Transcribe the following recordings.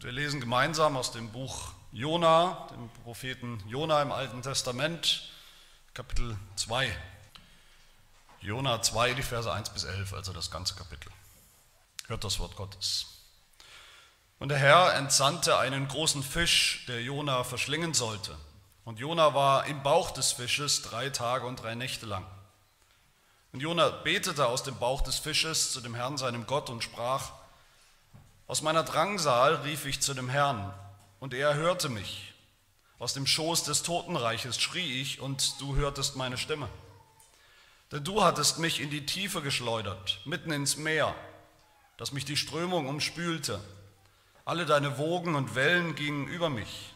Und wir lesen gemeinsam aus dem Buch Jona, dem Propheten Jona im Alten Testament, Kapitel 2. Jona 2, die Verse 1 bis 11, also das ganze Kapitel. Hört das Wort Gottes. Und der Herr entsandte einen großen Fisch, der Jona verschlingen sollte. Und Jona war im Bauch des Fisches drei Tage und drei Nächte lang. Und Jona betete aus dem Bauch des Fisches zu dem Herrn, seinem Gott, und sprach, aus meiner Drangsal rief ich zu dem Herrn, und er hörte mich. Aus dem Schoß des Totenreiches schrie ich, und du hörtest meine Stimme. Denn du hattest mich in die Tiefe geschleudert, mitten ins Meer, dass mich die Strömung umspülte. Alle deine Wogen und Wellen gingen über mich.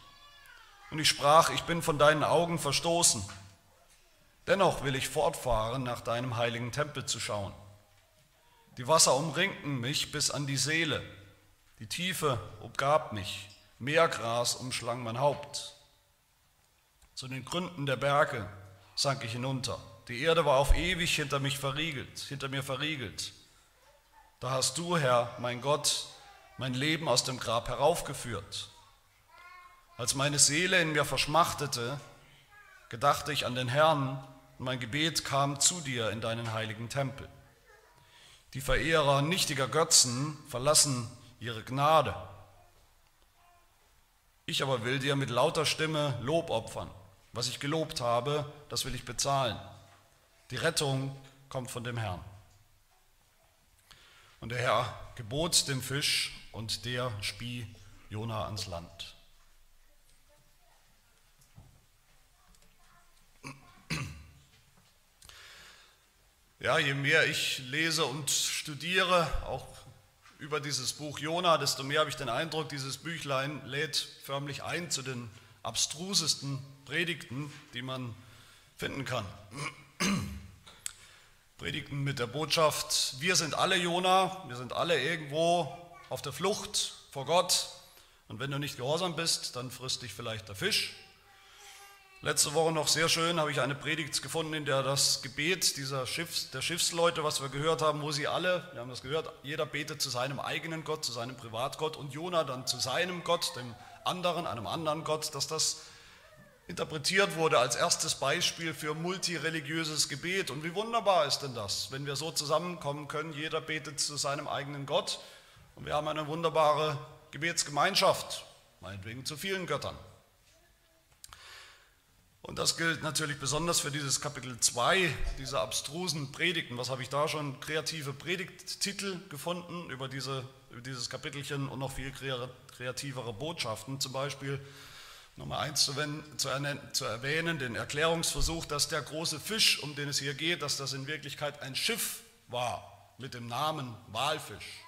Und ich sprach, ich bin von deinen Augen verstoßen. Dennoch will ich fortfahren, nach deinem heiligen Tempel zu schauen. Die Wasser umringten mich bis an die Seele. Die Tiefe umgab mich, Meergras umschlang mein Haupt. Zu den Gründen der Berge sank ich hinunter. Die Erde war auf ewig hinter mich verriegelt, hinter mir verriegelt. Da hast du, Herr, mein Gott, mein Leben aus dem Grab heraufgeführt. Als meine Seele in mir verschmachtete, gedachte ich an den Herrn und mein Gebet kam zu dir in deinen heiligen Tempel. Die Verehrer nichtiger Götzen verlassen ihre Gnade. Ich aber will dir mit lauter Stimme Lob opfern. Was ich gelobt habe, das will ich bezahlen. Die Rettung kommt von dem Herrn. Und der Herr gebot dem Fisch und der spie Jona ans Land. Ja, je mehr ich lese und studiere, auch über dieses Buch Jona, desto mehr habe ich den Eindruck, dieses Büchlein lädt förmlich ein zu den abstrusesten Predigten, die man finden kann. Predigten mit der Botschaft, wir sind alle Jona, wir sind alle irgendwo auf der Flucht vor Gott und wenn du nicht gehorsam bist, dann frisst dich vielleicht der Fisch Letzte Woche noch sehr schön habe ich eine Predigt gefunden, in der das Gebet dieser Schiffs, der Schiffsleute, was wir gehört haben, wo sie alle, wir haben das gehört, jeder betet zu seinem eigenen Gott, zu seinem Privatgott und Jona dann zu seinem Gott, dem anderen, einem anderen Gott, dass das interpretiert wurde als erstes Beispiel für multireligiöses Gebet. Und wie wunderbar ist denn das, wenn wir so zusammenkommen können, jeder betet zu seinem eigenen Gott und wir haben eine wunderbare Gebetsgemeinschaft, meinetwegen zu vielen Göttern. Und das gilt natürlich besonders für dieses Kapitel 2 dieser abstrusen Predigten. Was habe ich da schon? Kreative Predigttitel gefunden über, diese, über dieses Kapitelchen und noch viel kreativere Botschaften. Zum Beispiel Nummer eins zu, zu erwähnen, den Erklärungsversuch, dass der große Fisch, um den es hier geht, dass das in Wirklichkeit ein Schiff war mit dem Namen Walfisch.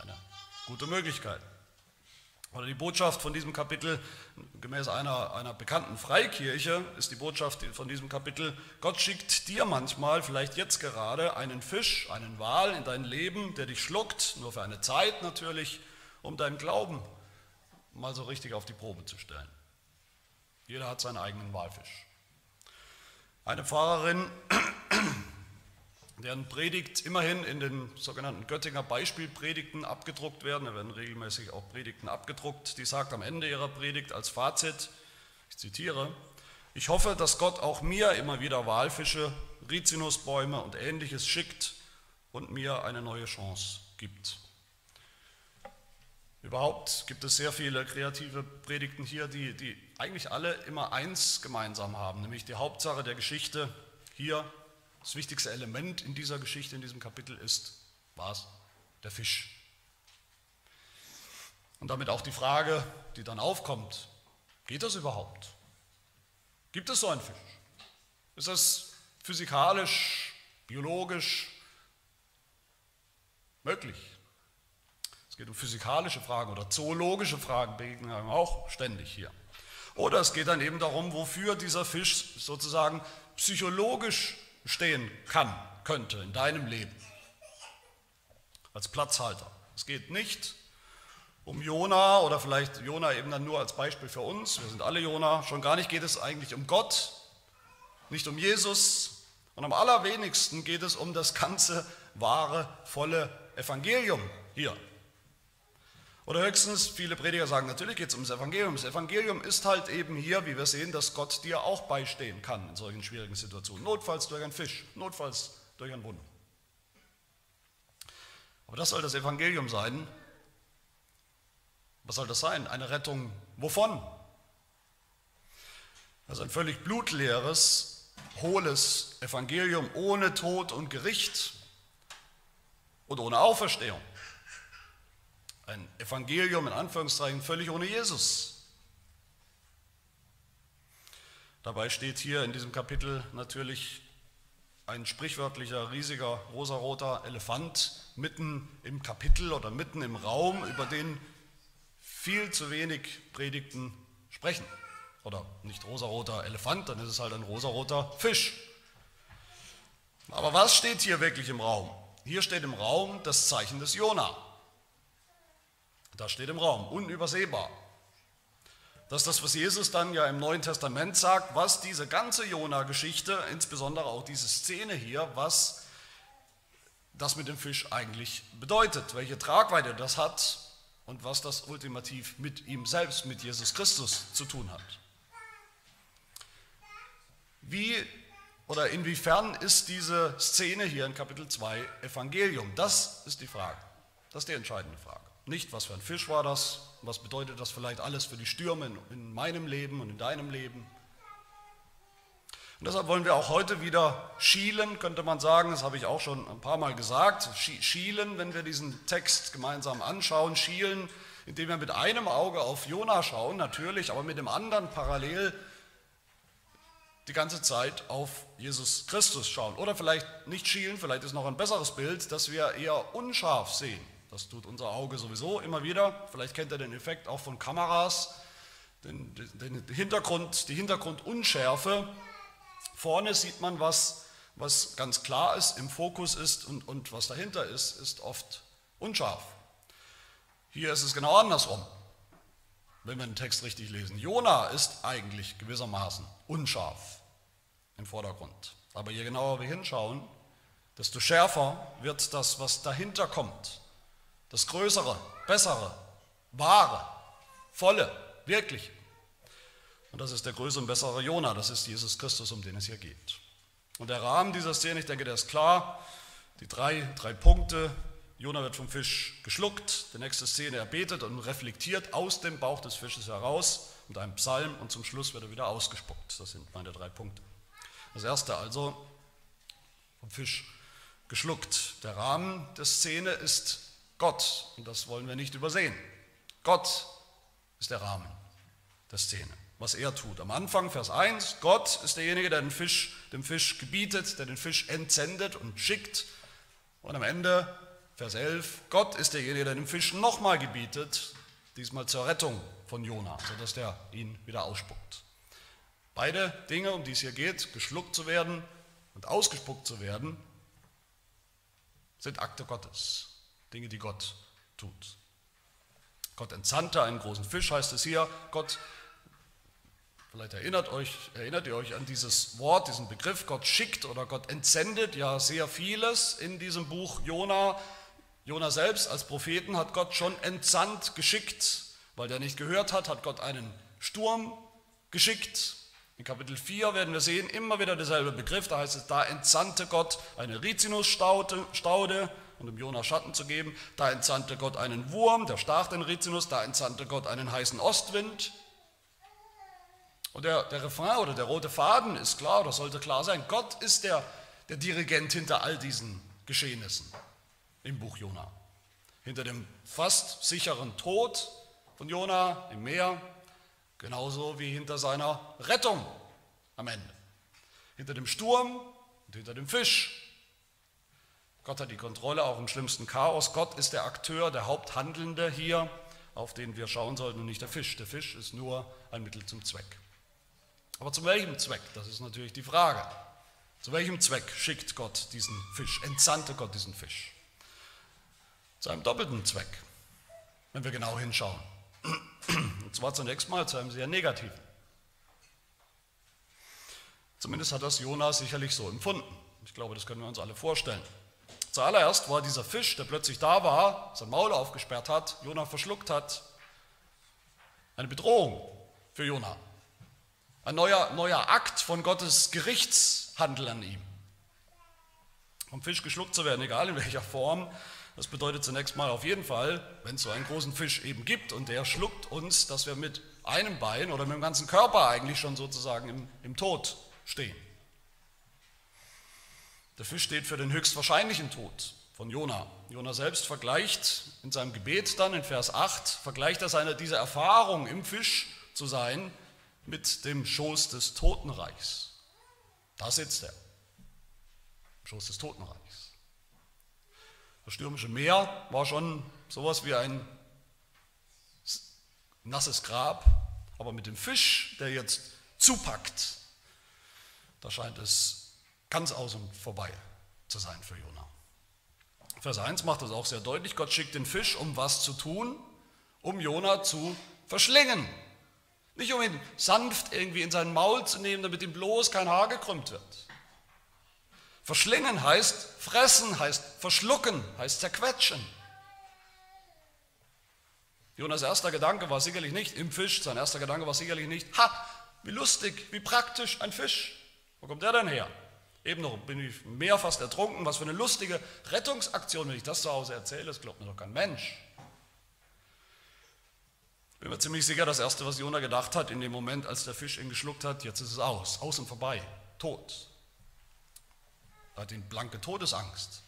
Eine gute Möglichkeit. Oder die Botschaft von diesem Kapitel, gemäß einer, einer bekannten Freikirche, ist die Botschaft von diesem Kapitel, Gott schickt dir manchmal, vielleicht jetzt gerade, einen Fisch, einen Wal in dein Leben, der dich schluckt, nur für eine Zeit natürlich, um deinen Glauben mal so richtig auf die Probe zu stellen. Jeder hat seinen eigenen Walfisch. Eine Pfarrerin deren Predigt immerhin in den sogenannten Göttinger Beispielpredigten abgedruckt werden. Da werden regelmäßig auch Predigten abgedruckt. Die sagt am Ende ihrer Predigt als Fazit, ich zitiere, ich hoffe, dass Gott auch mir immer wieder Walfische, Rizinusbäume und ähnliches schickt und mir eine neue Chance gibt. Überhaupt gibt es sehr viele kreative Predigten hier, die, die eigentlich alle immer eins gemeinsam haben, nämlich die Hauptsache der Geschichte hier das wichtigste Element in dieser Geschichte, in diesem Kapitel ist, was? Der Fisch. Und damit auch die Frage, die dann aufkommt, geht das überhaupt? Gibt es so einen Fisch? Ist das physikalisch, biologisch möglich? Es geht um physikalische Fragen oder zoologische Fragen, begegnen wir auch ständig hier. Oder es geht dann eben darum, wofür dieser Fisch sozusagen psychologisch stehen kann, könnte in deinem Leben. Als Platzhalter. Es geht nicht um Jona oder vielleicht Jona eben dann nur als Beispiel für uns. Wir sind alle Jona. Schon gar nicht geht es eigentlich um Gott, nicht um Jesus. Und am allerwenigsten geht es um das ganze wahre, volle Evangelium hier. Oder höchstens, viele Prediger sagen, natürlich geht es ums Evangelium. Das Evangelium ist halt eben hier, wie wir sehen, dass Gott dir auch beistehen kann in solchen schwierigen Situationen. Notfalls durch einen Fisch, notfalls durch ein Wunder. Aber das soll das Evangelium sein. Was soll das sein? Eine Rettung wovon? Also ein völlig blutleeres, hohles Evangelium ohne Tod und Gericht und ohne Auferstehung. Ein Evangelium in Anführungszeichen völlig ohne Jesus. Dabei steht hier in diesem Kapitel natürlich ein sprichwörtlicher, riesiger, rosaroter Elefant mitten im Kapitel oder mitten im Raum, über den viel zu wenig Predigten sprechen. Oder nicht rosaroter Elefant, dann ist es halt ein rosaroter Fisch. Aber was steht hier wirklich im Raum? Hier steht im Raum das Zeichen des Jona. Das steht im Raum, unübersehbar. Das ist das, was Jesus dann ja im Neuen Testament sagt, was diese ganze Jona-Geschichte, insbesondere auch diese Szene hier, was das mit dem Fisch eigentlich bedeutet, welche Tragweite das hat und was das ultimativ mit ihm selbst, mit Jesus Christus zu tun hat. Wie oder inwiefern ist diese Szene hier in Kapitel 2 Evangelium? Das ist die Frage. Das ist die entscheidende Frage. Nicht, was für ein Fisch war das, was bedeutet das vielleicht alles für die Stürme in meinem Leben und in deinem Leben. Und deshalb wollen wir auch heute wieder schielen, könnte man sagen, das habe ich auch schon ein paar Mal gesagt, schielen, wenn wir diesen Text gemeinsam anschauen, schielen, indem wir mit einem Auge auf Jona schauen, natürlich, aber mit dem anderen parallel die ganze Zeit auf Jesus Christus schauen. Oder vielleicht nicht schielen, vielleicht ist noch ein besseres Bild, dass wir eher unscharf sehen. Das tut unser Auge sowieso immer wieder. Vielleicht kennt ihr den Effekt auch von Kameras. Den, den Hintergrund, die Hintergrundunschärfe. Vorne sieht man was, was ganz klar ist, im Fokus ist und, und was dahinter ist, ist oft unscharf. Hier ist es genau andersrum, wenn wir den Text richtig lesen. Jona ist eigentlich gewissermaßen unscharf im Vordergrund. Aber je genauer wir hinschauen, desto schärfer wird das, was dahinter kommt das Größere, Bessere, Wahre, Volle, wirklich. Und das ist der größere und bessere Jona, das ist Jesus Christus, um den es hier geht. Und der Rahmen dieser Szene, ich denke, der ist klar. Die drei, drei Punkte. Jona wird vom Fisch geschluckt. Die nächste Szene, er betet und reflektiert aus dem Bauch des Fisches heraus mit einem Psalm und zum Schluss wird er wieder ausgespuckt. Das sind meine drei Punkte. Das erste also, vom Fisch geschluckt. Der Rahmen der Szene ist Gott, und das wollen wir nicht übersehen. Gott ist der Rahmen der Szene, was er tut. Am Anfang, Vers 1, Gott ist derjenige, der den Fisch, dem Fisch gebietet, der den Fisch entsendet und schickt. Und am Ende, Vers 11, Gott ist derjenige, der dem Fisch nochmal gebietet, diesmal zur Rettung von Jona, sodass der ihn wieder ausspuckt. Beide Dinge, um die es hier geht, geschluckt zu werden und ausgespuckt zu werden, sind Akte Gottes. Dinge, die Gott tut. Gott entsandte einen großen Fisch, heißt es hier. Gott, vielleicht erinnert, euch, erinnert ihr euch an dieses Wort, diesen Begriff, Gott schickt oder Gott entsendet ja sehr vieles in diesem Buch Jona. Jona selbst als Propheten hat Gott schon entsandt, geschickt. Weil der nicht gehört hat, hat Gott einen Sturm geschickt. In Kapitel 4 werden wir sehen, immer wieder derselbe Begriff, da heißt es, da entsandte Gott eine Rizinusstaude, und um Jona Schatten zu geben. Da entsandte Gott einen Wurm, der stach den Rizinus, da entsandte Gott einen heißen Ostwind. Und der, der Refrain oder der rote Faden ist klar oder sollte klar sein. Gott ist der, der Dirigent hinter all diesen Geschehnissen im Buch Jona. Hinter dem fast sicheren Tod von Jona im Meer, genauso wie hinter seiner Rettung am Ende. Hinter dem Sturm und hinter dem Fisch Gott hat die Kontrolle auch im schlimmsten Chaos. Gott ist der Akteur, der Haupthandelnde hier, auf den wir schauen sollten und nicht der Fisch. Der Fisch ist nur ein Mittel zum Zweck. Aber zu welchem Zweck? Das ist natürlich die Frage. Zu welchem Zweck schickt Gott diesen Fisch, entsandte Gott diesen Fisch? Zu einem doppelten Zweck, wenn wir genau hinschauen. Und zwar zunächst mal zu einem sehr negativen. Zumindest hat das Jonas sicherlich so empfunden. Ich glaube, das können wir uns alle vorstellen. Zuallererst war dieser Fisch, der plötzlich da war, sein Maul aufgesperrt hat, Jona verschluckt hat, eine Bedrohung für Jona. Ein neuer, neuer Akt von Gottes Gerichtshandel an ihm. Vom Fisch geschluckt zu werden, egal in welcher Form, das bedeutet zunächst mal auf jeden Fall, wenn es so einen großen Fisch eben gibt und der schluckt uns, dass wir mit einem Bein oder mit dem ganzen Körper eigentlich schon sozusagen im, im Tod stehen. Der Fisch steht für den höchstwahrscheinlichen Tod von Jona. Jona selbst vergleicht in seinem Gebet dann in Vers 8, vergleicht er seine, diese Erfahrung im Fisch zu sein mit dem Schoß des Totenreichs. Da sitzt er, im Schoß des Totenreichs. Das stürmische Meer war schon sowas wie ein nasses Grab, aber mit dem Fisch, der jetzt zupackt, da scheint es ganz aus und vorbei zu sein für Jona. Vers 1 macht das auch sehr deutlich. Gott schickt den Fisch, um was zu tun? Um Jona zu verschlingen. Nicht um ihn sanft irgendwie in sein Maul zu nehmen, damit ihm bloß kein Haar gekrümmt wird. Verschlingen heißt fressen, heißt verschlucken, heißt zerquetschen. Jonas erster Gedanke war sicherlich nicht im Fisch, sein erster Gedanke war sicherlich nicht, ha, wie lustig, wie praktisch ein Fisch. Wo kommt der denn her? Eben noch bin ich mehr fast ertrunken, was für eine lustige Rettungsaktion, wenn ich das zu Hause erzähle, das glaubt mir doch kein Mensch. Bin mir ziemlich sicher, das Erste, was Jona gedacht hat in dem Moment, als der Fisch ihn geschluckt hat, jetzt ist es aus, aus und vorbei, tot. Er hat ihn blanke Todesangst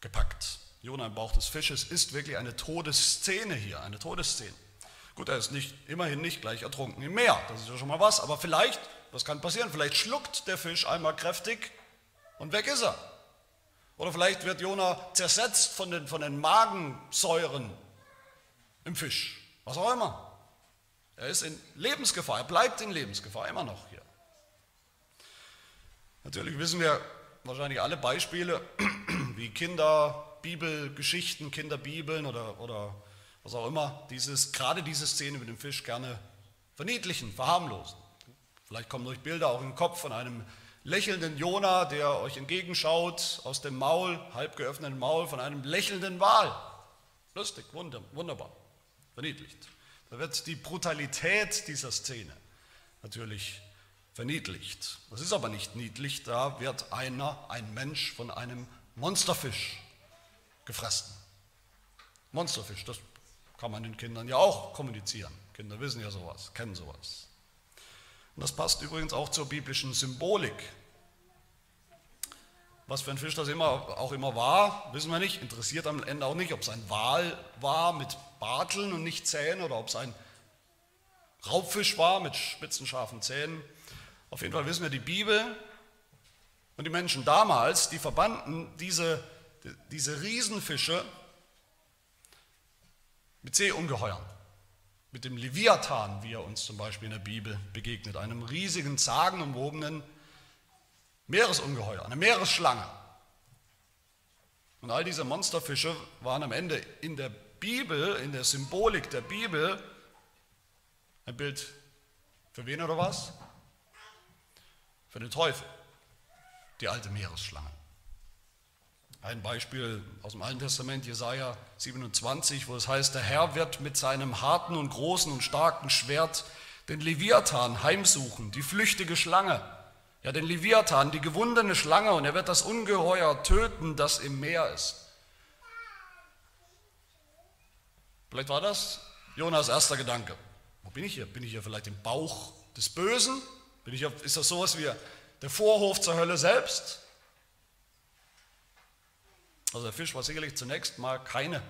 gepackt. Jona im Bauch des Fisches ist wirklich eine Todesszene hier, eine Todesszene. Gut, er ist nicht, immerhin nicht gleich ertrunken im Meer, das ist ja schon mal was, aber vielleicht, was kann passieren? Vielleicht schluckt der Fisch einmal kräftig und weg ist er. Oder vielleicht wird Jona zersetzt von den, von den Magensäuren im Fisch, was auch immer. Er ist in Lebensgefahr, er bleibt in Lebensgefahr, immer noch hier. Natürlich wissen wir wahrscheinlich alle Beispiele, wie Kinder Bibelgeschichten, Kinderbibeln oder, oder was auch immer, dieses, gerade diese Szene mit dem Fisch gerne verniedlichen, verharmlosen. Vielleicht kommen euch Bilder auch im Kopf von einem lächelnden Jona, der euch entgegenschaut aus dem Maul, halb geöffneten Maul von einem lächelnden Wal. Lustig, wunderbar, verniedlicht. Da wird die Brutalität dieser Szene natürlich verniedlicht. Das ist aber nicht niedlich, da wird einer, ein Mensch von einem Monsterfisch gefressen. Monsterfisch, das kann man den Kindern ja auch kommunizieren. Kinder wissen ja sowas, kennen sowas. Und das passt übrigens auch zur biblischen Symbolik. Was für ein Fisch das immer, auch immer war, wissen wir nicht. Interessiert am Ende auch nicht, ob es ein Wal war mit Barteln und nicht Zähnen oder ob es ein Raubfisch war mit spitzen, scharfen Zähnen. Auf jeden Fall wissen wir, die Bibel und die Menschen damals, die verbanden diese diese Riesenfische mit Seeungeheuern, mit dem Leviathan, wie er uns zum Beispiel in der Bibel begegnet, einem riesigen, sagenumwobenen Meeresungeheuer, eine Meeresschlange. Und all diese Monsterfische waren am Ende in der Bibel, in der Symbolik der Bibel, ein Bild für wen oder was? Für den Teufel, die alte Meeresschlange. Ein Beispiel aus dem Alten Testament, Jesaja 27, wo es heißt: Der Herr wird mit seinem harten und großen und starken Schwert den Leviathan heimsuchen, die flüchtige Schlange. Ja, den Leviathan, die gewundene Schlange, und er wird das Ungeheuer töten, das im Meer ist. Vielleicht war das Jonas erster Gedanke. Wo bin ich hier? Bin ich hier vielleicht im Bauch des Bösen? Bin ich hier, ist das sowas wie der Vorhof zur Hölle selbst? Also der Fisch war sicherlich zunächst mal keine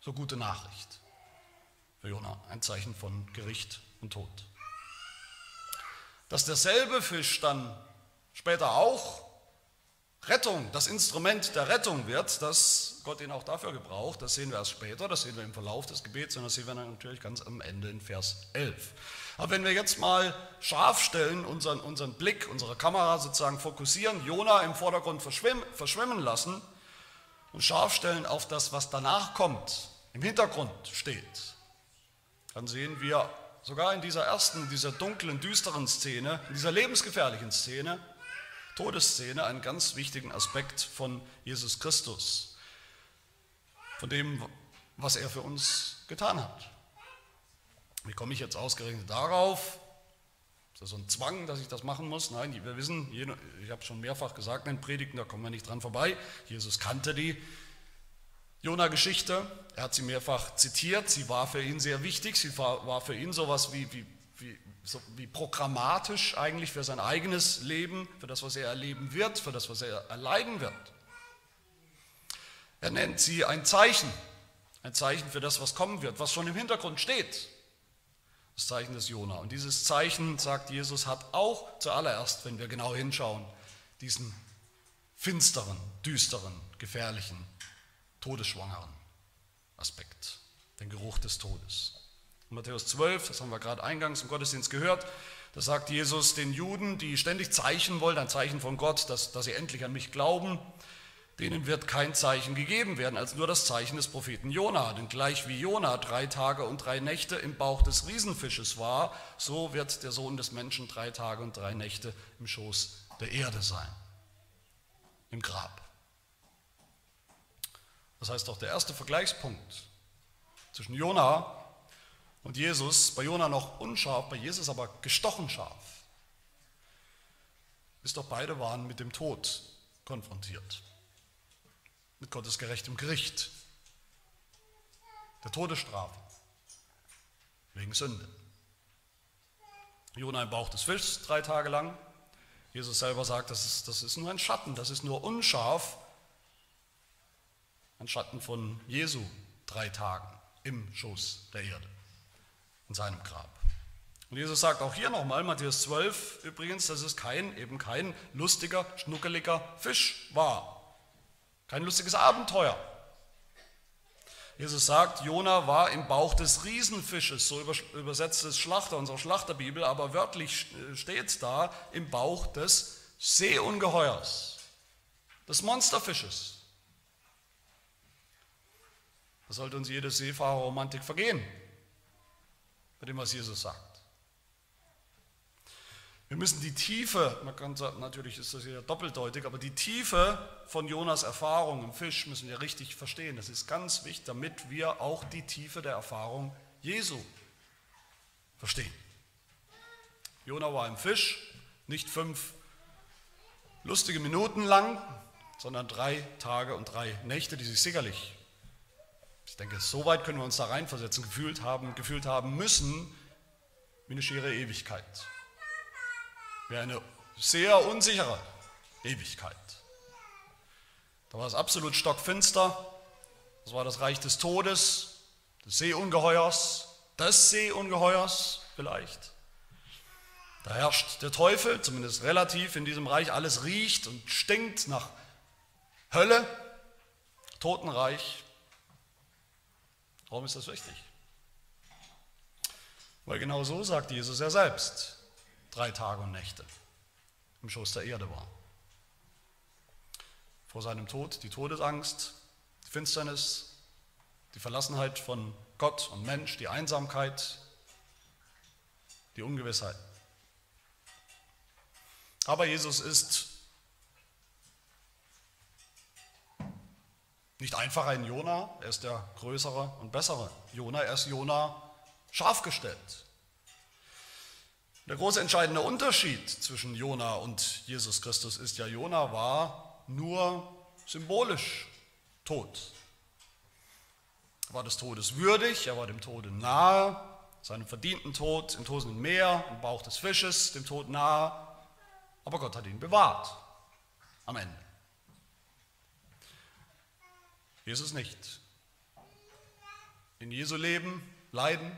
so gute Nachricht für Jona, ein Zeichen von Gericht und Tod. Dass derselbe Fisch dann später auch Rettung, das Instrument der Rettung wird, dass Gott ihn auch dafür gebraucht, das sehen wir erst später, das sehen wir im Verlauf des Gebets, und das sehen wir dann natürlich ganz am Ende in Vers 11. Aber wenn wir jetzt mal scharf stellen, unseren, unseren Blick, unsere Kamera sozusagen fokussieren, Jona im Vordergrund verschwimmen, verschwimmen lassen, und scharf stellen auf das, was danach kommt, im Hintergrund steht, dann sehen wir sogar in dieser ersten, dieser dunklen, düsteren Szene, in dieser lebensgefährlichen Szene, Todesszene einen ganz wichtigen Aspekt von Jesus Christus, von dem, was er für uns getan hat. Wie komme ich jetzt ausgerechnet darauf? So ein Zwang, dass ich das machen muss? Nein, wir wissen, ich habe schon mehrfach gesagt in den Predigten, da kommen wir nicht dran vorbei. Jesus kannte die Jona-Geschichte, er hat sie mehrfach zitiert, sie war für ihn sehr wichtig, sie war, war für ihn sowas wie, wie, wie, so wie programmatisch eigentlich für sein eigenes Leben, für das, was er erleben wird, für das, was er erleiden wird. Er nennt sie ein Zeichen, ein Zeichen für das, was kommen wird, was schon im Hintergrund steht. Das Zeichen des Jona. Und dieses Zeichen, sagt Jesus, hat auch zuallererst, wenn wir genau hinschauen, diesen finsteren, düsteren, gefährlichen, todesschwangeren Aspekt, den Geruch des Todes. In Matthäus 12, das haben wir gerade eingangs im Gottesdienst gehört, da sagt Jesus den Juden, die ständig Zeichen wollen, ein Zeichen von Gott, dass, dass sie endlich an mich glauben, denen wird kein Zeichen gegeben werden, als nur das Zeichen des Propheten Jona. Denn gleich wie Jona drei Tage und drei Nächte im Bauch des Riesenfisches war, so wird der Sohn des Menschen drei Tage und drei Nächte im Schoß der Erde sein, im Grab. Das heißt doch, der erste Vergleichspunkt zwischen Jona und Jesus, bei Jona noch unscharf, bei Jesus aber gestochen scharf, ist doch beide waren mit dem Tod konfrontiert mit Gottes gerechtem Gericht, der Todesstrafe wegen Sünde. Jona im Bauch des Fischs drei Tage lang. Jesus selber sagt, das ist, das ist nur ein Schatten, das ist nur unscharf. Ein Schatten von Jesu drei Tagen im Schoß der Erde, in seinem Grab. Und Jesus sagt auch hier nochmal, Matthäus 12 übrigens, dass es kein, eben kein lustiger, schnuckeliger Fisch war, kein lustiges Abenteuer. Jesus sagt, Jona war im Bauch des Riesenfisches, so übersetzt es Schlachter, unsere Schlachterbibel, aber wörtlich steht es da, im Bauch des Seeungeheuers, des Monsterfisches. Da sollte uns jede Seefahrerromantik vergehen, bei dem, was Jesus sagt. Wir müssen die Tiefe, man kann sagen, natürlich ist das hier doppeldeutig, aber die Tiefe von Jonas Erfahrung im Fisch müssen wir richtig verstehen. Das ist ganz wichtig, damit wir auch die Tiefe der Erfahrung Jesu verstehen. Jona war im Fisch, nicht fünf lustige Minuten lang, sondern drei Tage und drei Nächte, die sich sicherlich, ich denke, so weit können wir uns da reinversetzen, gefühlt haben, gefühlt haben müssen, wie eine schiere Ewigkeit. Wäre eine sehr unsichere Ewigkeit. Da war es absolut stockfinster. Das war das Reich des Todes, des Seeungeheuers, des Seeungeheuers vielleicht. Da herrscht der Teufel, zumindest relativ in diesem Reich. Alles riecht und stinkt nach Hölle, Totenreich. Warum ist das wichtig? Weil genau so sagt Jesus ja selbst drei Tage und Nächte im Schoß der Erde war. Vor seinem Tod die Todesangst, die Finsternis, die Verlassenheit von Gott und Mensch, die Einsamkeit, die Ungewissheit. Aber Jesus ist nicht einfach ein Jona, er ist der größere und bessere Jona, er ist Jona scharf gestellt. Der große entscheidende Unterschied zwischen Jona und Jesus Christus ist ja, Jona war nur symbolisch tot. Er war des Todes würdig, er war dem Tode nahe, seinem verdienten Tod im tosenden Meer, im Bauch des Fisches, dem Tod nahe, aber Gott hat ihn bewahrt am Ende. Jesus nicht. In Jesu Leben, Leiden,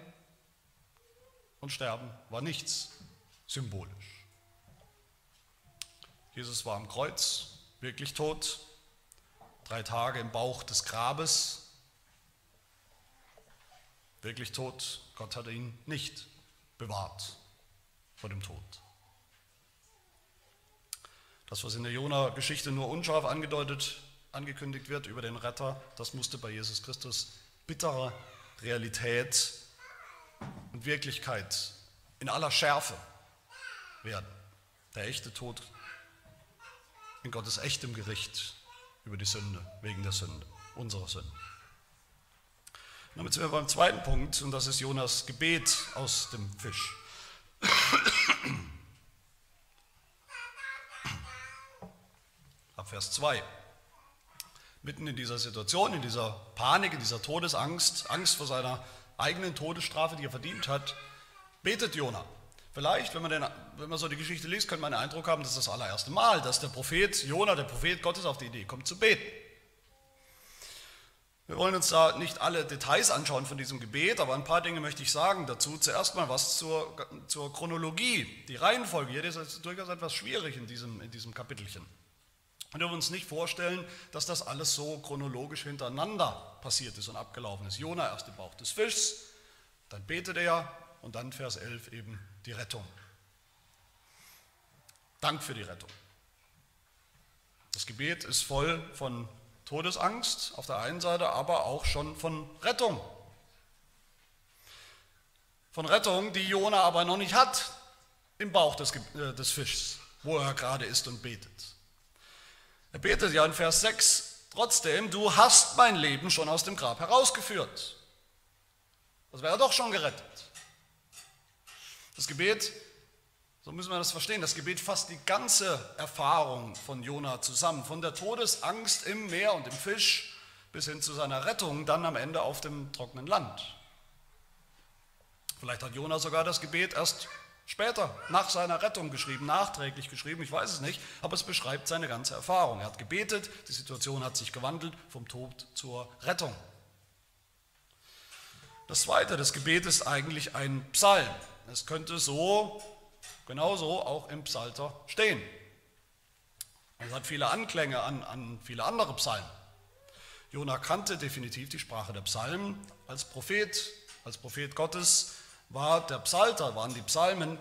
und Sterben war nichts symbolisch. Jesus war am Kreuz, wirklich tot, drei Tage im Bauch des Grabes, wirklich tot. Gott hat ihn nicht bewahrt vor dem Tod. Das, was in der Jona-Geschichte nur unscharf angedeutet, angekündigt wird über den Retter, das musste bei Jesus Christus bittere Realität und Wirklichkeit in aller Schärfe werden. Der echte Tod in Gottes echtem Gericht über die Sünde, wegen der Sünde, unserer Sünde. Damit sind wir beim zweiten Punkt, und das ist Jonas Gebet aus dem Fisch. Ab Vers 2. Mitten in dieser Situation, in dieser Panik, in dieser Todesangst, Angst vor seiner eigenen Todesstrafe, die er verdient hat, betet Jona. Vielleicht, wenn man, den, wenn man so die Geschichte liest, könnte man den Eindruck haben, das ist das allererste Mal, dass der Prophet Jona, der Prophet Gottes, auf die Idee kommt zu beten. Wir wollen uns da nicht alle Details anschauen von diesem Gebet, aber ein paar Dinge möchte ich sagen dazu. Zuerst mal was zur, zur Chronologie, die Reihenfolge. Hier ist durchaus etwas schwierig in diesem, in diesem Kapitelchen. Wir uns nicht vorstellen, dass das alles so chronologisch hintereinander passiert ist und abgelaufen ist. Jona erst im Bauch des Fischs, dann betet er und dann Vers 11 eben die Rettung. Dank für die Rettung. Das Gebet ist voll von Todesangst auf der einen Seite, aber auch schon von Rettung. Von Rettung, die Jona aber noch nicht hat im Bauch des, äh, des Fischs, wo er gerade ist und betet. Er betet ja in Vers 6, trotzdem, du hast mein Leben schon aus dem Grab herausgeführt. Das wäre doch schon gerettet. Das Gebet, so müssen wir das verstehen, das Gebet fasst die ganze Erfahrung von Jona zusammen, von der Todesangst im Meer und im Fisch bis hin zu seiner Rettung dann am Ende auf dem trockenen Land. Vielleicht hat Jona sogar das Gebet erst später, nach seiner Rettung geschrieben, nachträglich geschrieben, ich weiß es nicht, aber es beschreibt seine ganze Erfahrung. Er hat gebetet, die Situation hat sich gewandelt vom Tod zur Rettung. Das zweite, das Gebet ist eigentlich ein Psalm. Es könnte so, genauso auch im Psalter stehen. Es hat viele Anklänge an, an viele andere Psalmen. Jona kannte definitiv die Sprache der Psalmen. Als Prophet, als Prophet Gottes war der Psalter, waren die Psalmen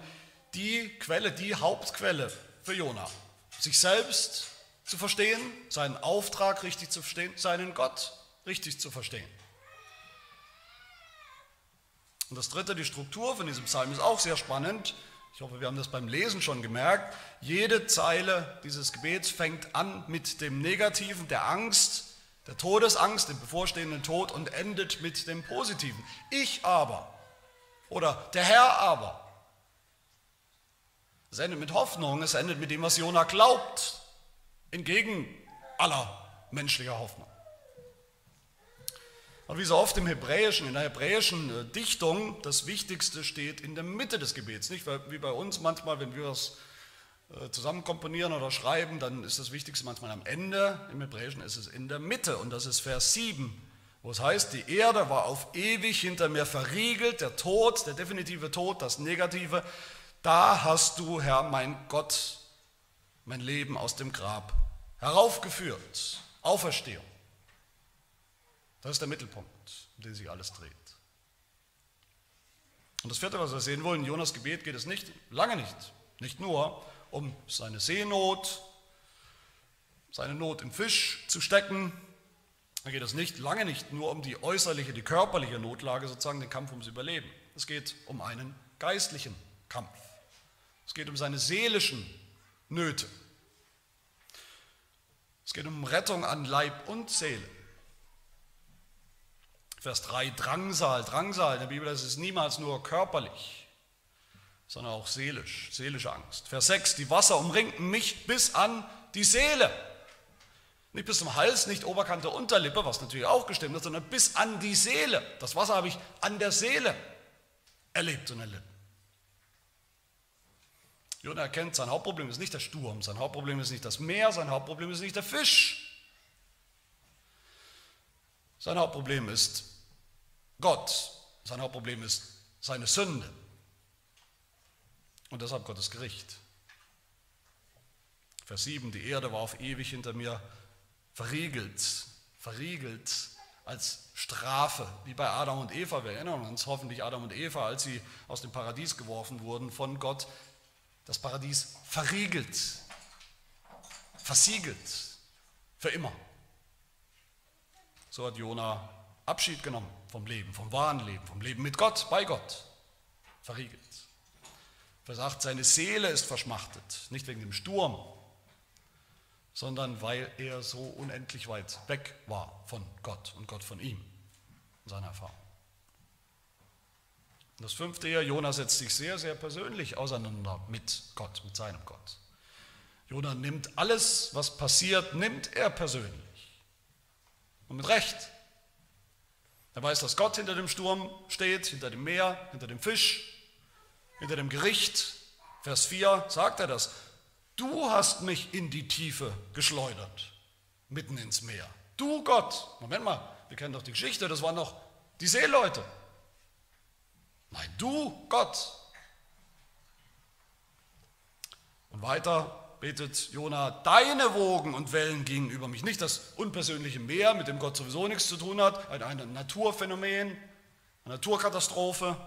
die Quelle, die Hauptquelle für Jona. Sich selbst zu verstehen, seinen Auftrag richtig zu verstehen, seinen Gott richtig zu verstehen. Und das dritte, die Struktur von diesem Psalm ist auch sehr spannend. Ich hoffe, wir haben das beim Lesen schon gemerkt. Jede Zeile dieses Gebets fängt an mit dem Negativen, der Angst, der Todesangst, dem bevorstehenden Tod und endet mit dem Positiven. Ich aber oder der Herr aber. Es endet mit Hoffnung, es endet mit dem, was Jona glaubt, entgegen aller menschlicher Hoffnung. Und wie so oft im Hebräischen, in der hebräischen äh, Dichtung, das Wichtigste steht in der Mitte des Gebets. Nicht wie bei uns manchmal, wenn wir es äh, zusammen komponieren oder schreiben, dann ist das Wichtigste manchmal am Ende. Im Hebräischen ist es in der Mitte und das ist Vers 7, wo es heißt, die Erde war auf ewig hinter mir verriegelt, der Tod, der definitive Tod, das Negative. Da hast du, Herr, mein Gott, mein Leben aus dem Grab heraufgeführt. Auferstehung. Das ist der Mittelpunkt, um den sich alles dreht. Und das vierte, was wir sehen wollen, in Jonas Gebet geht es nicht, lange nicht, nicht nur um seine Seenot, seine Not im Fisch zu stecken. Da geht es nicht, lange nicht nur um die äußerliche, die körperliche Notlage, sozusagen den Kampf ums Überleben. Es geht um einen geistlichen Kampf. Es geht um seine seelischen Nöte. Es geht um Rettung an Leib und Seele. Vers 3, Drangsal, Drangsal in der Bibel, das ist niemals nur körperlich, sondern auch seelisch, seelische Angst. Vers 6, die Wasser umringten mich bis an die Seele. Nicht bis zum Hals, nicht Oberkante, Unterlippe, was natürlich auch gestimmt hat, sondern bis an die Seele. Das Wasser habe ich an der Seele erlebt und erlitten. Jona erkennt, sein Hauptproblem ist nicht der Sturm, sein Hauptproblem ist nicht das Meer, sein Hauptproblem ist nicht der Fisch. Sein Hauptproblem ist Gott. Sein Hauptproblem ist seine Sünde. Und deshalb Gottes Gericht. Vers 7, die Erde war auf ewig hinter mir verriegelt, verriegelt als Strafe, wie bei Adam und Eva. Wir erinnern uns hoffentlich Adam und Eva, als sie aus dem Paradies geworfen wurden von Gott, das Paradies verriegelt, versiegelt, für immer. So hat Jona Abschied genommen vom Leben, vom wahren Leben, vom Leben mit Gott, bei Gott, verriegelt. Vers 8, seine Seele ist verschmachtet, nicht wegen dem Sturm, sondern weil er so unendlich weit weg war von Gott und Gott von ihm in seiner Erfahrung. Und das fünfte hier, Jona setzt sich sehr, sehr persönlich auseinander mit Gott, mit seinem Gott. Jona nimmt alles, was passiert, nimmt er persönlich. Und mit Recht. Er weiß, dass Gott hinter dem Sturm steht, hinter dem Meer, hinter dem Fisch, hinter dem Gericht. Vers 4 sagt er das. Du hast mich in die Tiefe geschleudert, mitten ins Meer. Du Gott. Moment mal, wir kennen doch die Geschichte, das waren doch die Seeleute. Nein, du Gott. Und weiter betet Jona, deine Wogen und Wellen gingen über mich. Nicht das unpersönliche Meer, mit dem Gott sowieso nichts zu tun hat, ein, ein Naturphänomen, eine Naturkatastrophe.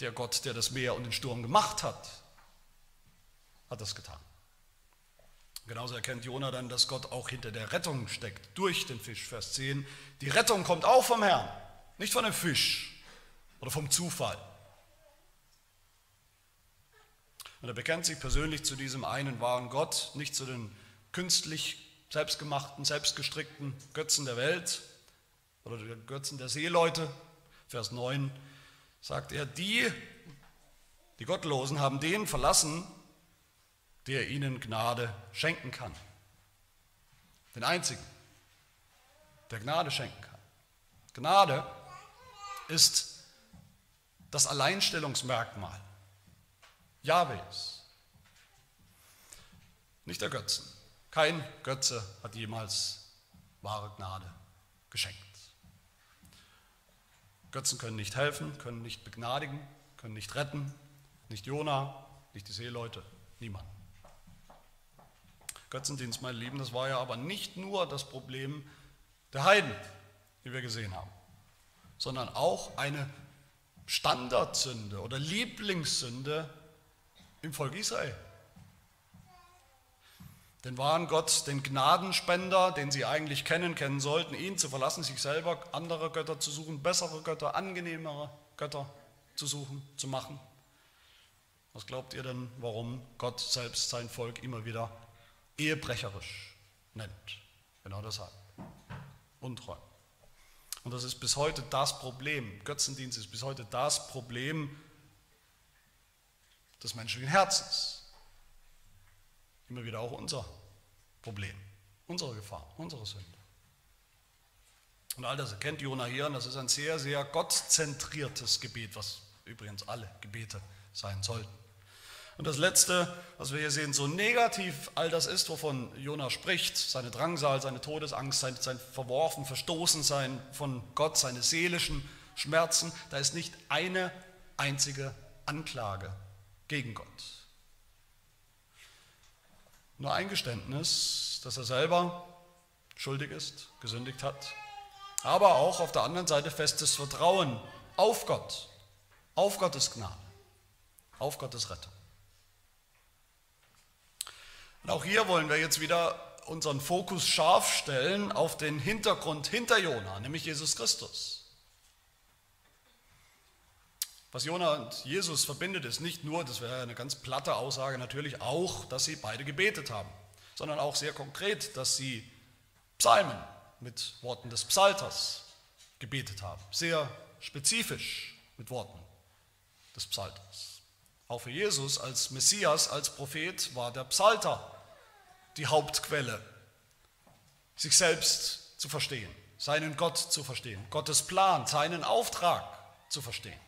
Der Gott, der das Meer und den Sturm gemacht hat, hat das getan. Genauso erkennt Jona dann, dass Gott auch hinter der Rettung steckt, durch den Fisch, Vers 10. Die Rettung kommt auch vom Herrn, nicht von dem Fisch oder vom Zufall. Und er bekennt sich persönlich zu diesem einen wahren Gott, nicht zu den künstlich selbstgemachten, selbstgestrickten Götzen der Welt oder den Götzen der Seeleute. Vers 9 sagt er, die, die Gottlosen haben den verlassen, der ihnen Gnade schenken kann. Den einzigen, der Gnade schenken kann. Gnade ist das Alleinstellungsmerkmal Jahwes. Nicht der Götzen. Kein Götze hat jemals wahre Gnade geschenkt. Götzen können nicht helfen, können nicht begnadigen, können nicht retten, nicht Jona, nicht die Seeleute, niemand. Götzendienst, meine Lieben, das war ja aber nicht nur das Problem der Heiden, wie wir gesehen haben, sondern auch eine Standardsünde oder Lieblingssünde im Volk Israel. Den wahren Gott, den Gnadenspender, den sie eigentlich kennen, kennen sollten, ihn zu verlassen, sich selber andere Götter zu suchen, bessere Götter, angenehmere Götter zu suchen, zu machen. Was glaubt ihr denn, warum Gott selbst sein Volk immer wieder ehebrecherisch nennt? Genau deshalb. Untreu. Und das ist bis heute das Problem. Götzendienst ist bis heute das Problem des menschlichen Herzens. Immer wieder auch unser Problem, unsere Gefahr, unsere Sünde. Und all das erkennt Jona hier, und das ist ein sehr, sehr gottzentriertes Gebet, was übrigens alle Gebete sein sollten. Und das Letzte, was wir hier sehen, so negativ all das ist, wovon Jona spricht, seine Drangsal, seine Todesangst, sein, sein Verworfen, Verstoßensein von Gott, seine seelischen Schmerzen, da ist nicht eine einzige Anklage gegen Gott. Nur ein Geständnis, dass er selber schuldig ist, gesündigt hat, aber auch auf der anderen Seite festes Vertrauen auf Gott, auf Gottes Gnade, auf Gottes Rettung. Und auch hier wollen wir jetzt wieder unseren Fokus scharf stellen auf den Hintergrund hinter Jona, nämlich Jesus Christus. Was Jona und Jesus verbindet, ist nicht nur, das wäre eine ganz platte Aussage, natürlich auch, dass sie beide gebetet haben, sondern auch sehr konkret, dass sie Psalmen mit Worten des Psalters gebetet haben. Sehr spezifisch mit Worten des Psalters. Auch für Jesus als Messias, als Prophet war der Psalter die Hauptquelle, sich selbst zu verstehen, seinen Gott zu verstehen, Gottes Plan, seinen Auftrag zu verstehen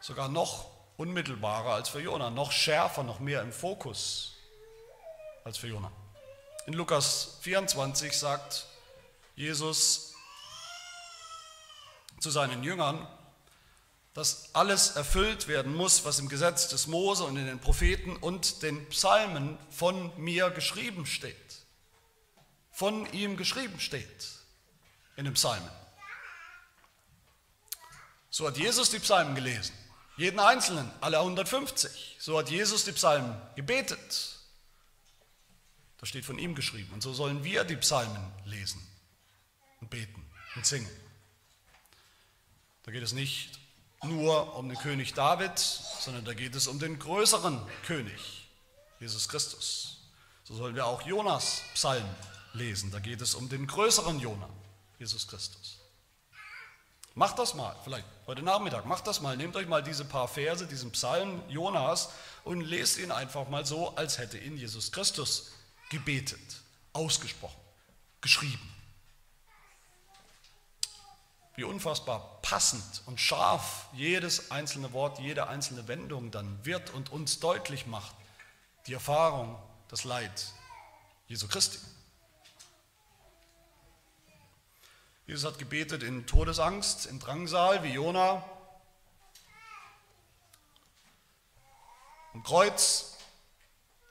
sogar noch unmittelbarer als für Jona, noch schärfer, noch mehr im Fokus als für Jona. In Lukas 24 sagt Jesus zu seinen Jüngern, dass alles erfüllt werden muss, was im Gesetz des Mose und in den Propheten und den Psalmen von mir geschrieben steht. Von ihm geschrieben steht in den Psalmen. So hat Jesus die Psalmen gelesen. Jeden einzelnen, alle 150. So hat Jesus die Psalmen gebetet. Das steht von ihm geschrieben. Und so sollen wir die Psalmen lesen und beten und singen. Da geht es nicht nur um den König David, sondern da geht es um den größeren König, Jesus Christus. So sollen wir auch Jonas Psalm lesen. Da geht es um den größeren Jona, Jesus Christus. Macht das mal, vielleicht heute Nachmittag, macht das mal. Nehmt euch mal diese paar Verse, diesen Psalm Jonas und lest ihn einfach mal so, als hätte ihn Jesus Christus gebetet, ausgesprochen, geschrieben. Wie unfassbar passend und scharf jedes einzelne Wort, jede einzelne Wendung dann wird und uns deutlich macht, die Erfahrung, das Leid Jesu Christi. Jesus hat gebetet in Todesangst, in Drangsal, wie Jona. Am Kreuz,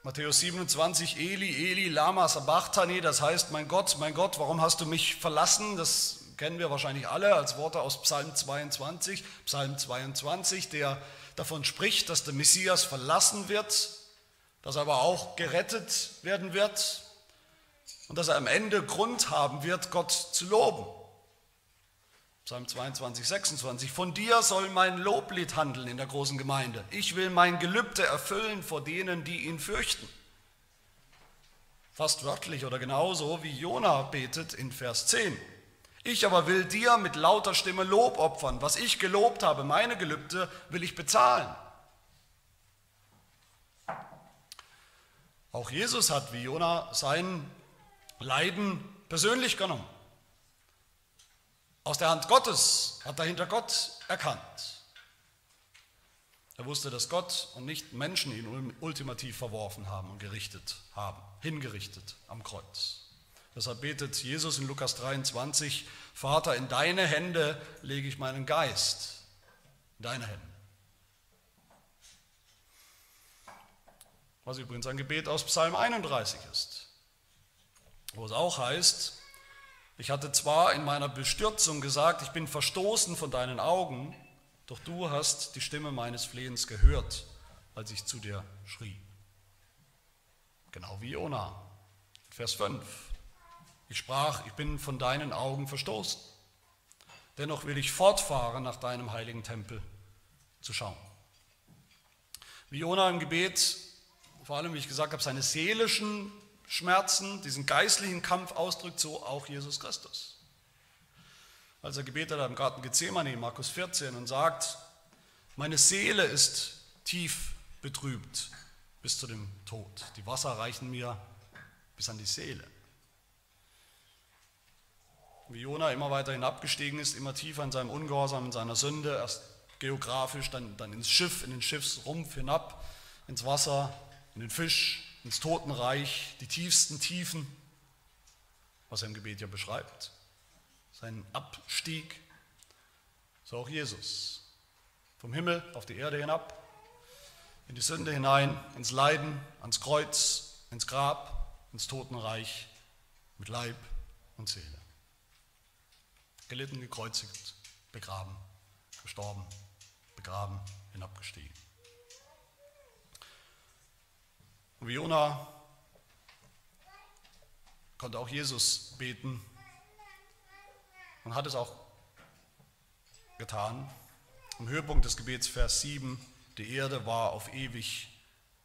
Matthäus 27, Eli, Eli, Lama Sabachthani, das heißt, mein Gott, mein Gott, warum hast du mich verlassen? Das kennen wir wahrscheinlich alle als Worte aus Psalm 22. Psalm 22, der davon spricht, dass der Messias verlassen wird, dass er aber auch gerettet werden wird und dass er am Ende Grund haben wird, Gott zu loben. Psalm 22, 26. Von dir soll mein Loblied handeln in der großen Gemeinde. Ich will mein Gelübde erfüllen vor denen, die ihn fürchten. Fast wörtlich oder genauso wie Jona betet in Vers 10. Ich aber will dir mit lauter Stimme Lob opfern. Was ich gelobt habe, meine Gelübde, will ich bezahlen. Auch Jesus hat wie Jona sein Leiden persönlich genommen. Aus der Hand Gottes hat dahinter Gott erkannt. Er wusste, dass Gott und nicht Menschen ihn ultimativ verworfen haben und gerichtet haben, hingerichtet am Kreuz. Deshalb betet Jesus in Lukas 23, Vater, in deine Hände lege ich meinen Geist. In deine Hände. Was übrigens ein Gebet aus Psalm 31 ist, wo es auch heißt, ich hatte zwar in meiner Bestürzung gesagt, ich bin verstoßen von deinen Augen, doch du hast die Stimme meines Flehens gehört, als ich zu dir schrie. Genau wie Jona. Vers 5. Ich sprach, ich bin von deinen Augen verstoßen. Dennoch will ich fortfahren, nach deinem heiligen Tempel zu schauen. Wie Jona im Gebet, vor allem, wie ich gesagt habe, seine seelischen Schmerzen, diesen geistlichen Kampf ausdrückt, so auch Jesus Christus. Als er gebetet hat im Garten Gethsemane, Markus 14, und sagt, meine Seele ist tief betrübt bis zu dem Tod. Die Wasser reichen mir bis an die Seele. Wie Jona immer weiter hinabgestiegen ist, immer tiefer in seinem Ungehorsam, in seiner Sünde, erst geografisch, dann, dann ins Schiff, in den Schiffsrumpf hinab, ins Wasser, in den Fisch, ins Totenreich, die tiefsten Tiefen, was er im Gebet ja beschreibt, seinen Abstieg, so auch Jesus, vom Himmel auf die Erde hinab, in die Sünde hinein, ins Leiden, ans Kreuz, ins Grab, ins Totenreich, mit Leib und Seele. Gelitten, gekreuzigt, begraben, gestorben, begraben, hinabgestiegen. Und wie Jona konnte auch Jesus beten und hat es auch getan. Am Höhepunkt des Gebets, Vers 7, die Erde war auf ewig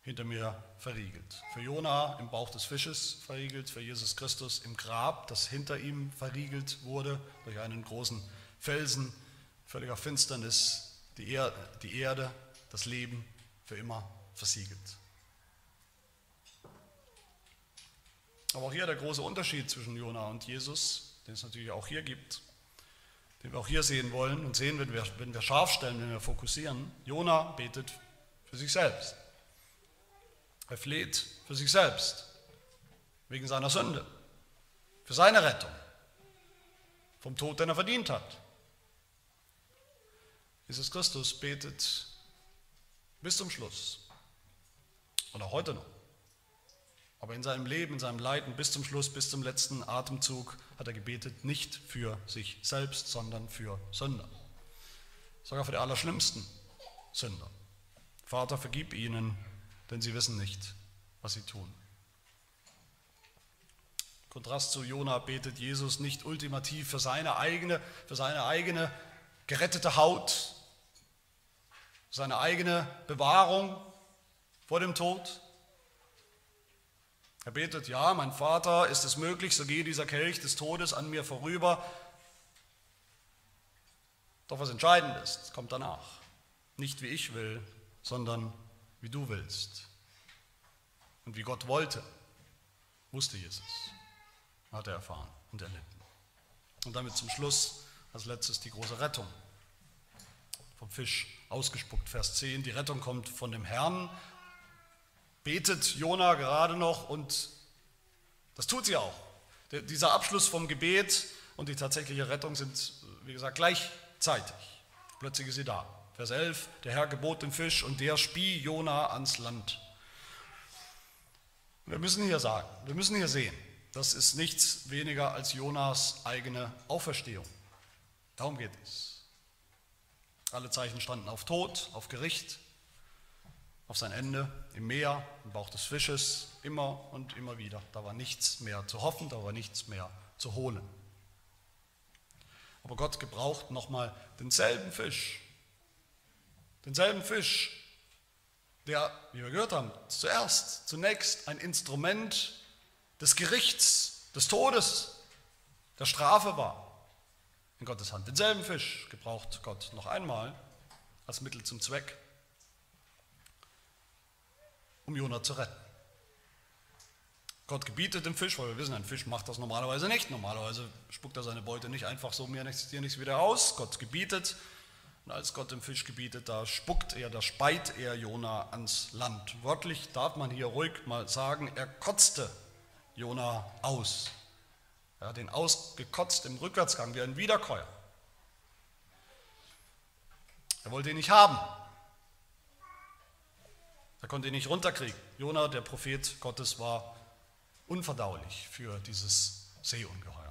hinter mir verriegelt. Für Jona im Bauch des Fisches verriegelt, für Jesus Christus im Grab, das hinter ihm verriegelt wurde durch einen großen Felsen, völliger Finsternis, die Erde, die Erde das Leben für immer versiegelt. Aber auch hier der große Unterschied zwischen Jona und Jesus, den es natürlich auch hier gibt, den wir auch hier sehen wollen und sehen, wenn wir, wenn wir scharf stellen, wenn wir fokussieren. Jona betet für sich selbst. Er fleht für sich selbst, wegen seiner Sünde, für seine Rettung, vom Tod, den er verdient hat. Jesus Christus betet bis zum Schluss und auch heute noch aber in seinem Leben, in seinem Leiden bis zum Schluss, bis zum letzten Atemzug hat er gebetet, nicht für sich selbst, sondern für Sünder. Sogar für die allerschlimmsten Sünder. Vater, vergib ihnen, denn sie wissen nicht, was sie tun. Kontrast zu Jona betet Jesus nicht ultimativ für seine eigene, für seine eigene gerettete Haut, seine eigene Bewahrung vor dem Tod. Er betet, ja, mein Vater, ist es möglich, so gehe dieser Kelch des Todes an mir vorüber. Doch was entscheidend ist, kommt danach. Nicht wie ich will, sondern wie du willst. Und wie Gott wollte, wusste Jesus, hat er erfahren und erlitten. Und damit zum Schluss als letztes die große Rettung. Vom Fisch ausgespuckt, Vers 10. Die Rettung kommt von dem Herrn. Betet Jona gerade noch und das tut sie auch. Dieser Abschluss vom Gebet und die tatsächliche Rettung sind, wie gesagt, gleichzeitig. Plötzlich ist sie da. Vers 11, der Herr gebot den Fisch und der spie Jona ans Land. Wir müssen hier sagen, wir müssen hier sehen, das ist nichts weniger als Jonas eigene Auferstehung. Darum geht es. Alle Zeichen standen auf Tod, auf Gericht, auf sein Ende im Meer, im Bauch des Fisches, immer und immer wieder. Da war nichts mehr zu hoffen, da war nichts mehr zu holen. Aber Gott gebraucht nochmal denselben Fisch, denselben Fisch, der, wie wir gehört haben, zuerst, zunächst ein Instrument des Gerichts, des Todes, der Strafe war in Gottes Hand. Denselben Fisch gebraucht Gott noch einmal als Mittel zum Zweck, um Jona zu retten. Gott gebietet dem Fisch, weil wir wissen, ein Fisch macht das normalerweise nicht. Normalerweise spuckt er seine Beute nicht einfach so, mir nichts, dir nichts wieder aus. Gott gebietet. Und als Gott dem Fisch gebietet, da spuckt er, da speit er Jona ans Land. Wörtlich darf man hier ruhig mal sagen, er kotzte Jona aus. Er hat ihn ausgekotzt im Rückwärtsgang wie ein Wiederkäuer. Er wollte ihn nicht haben. Er konnte ihn nicht runterkriegen. Jona, der Prophet Gottes, war unverdaulich für dieses Seeungeheuer.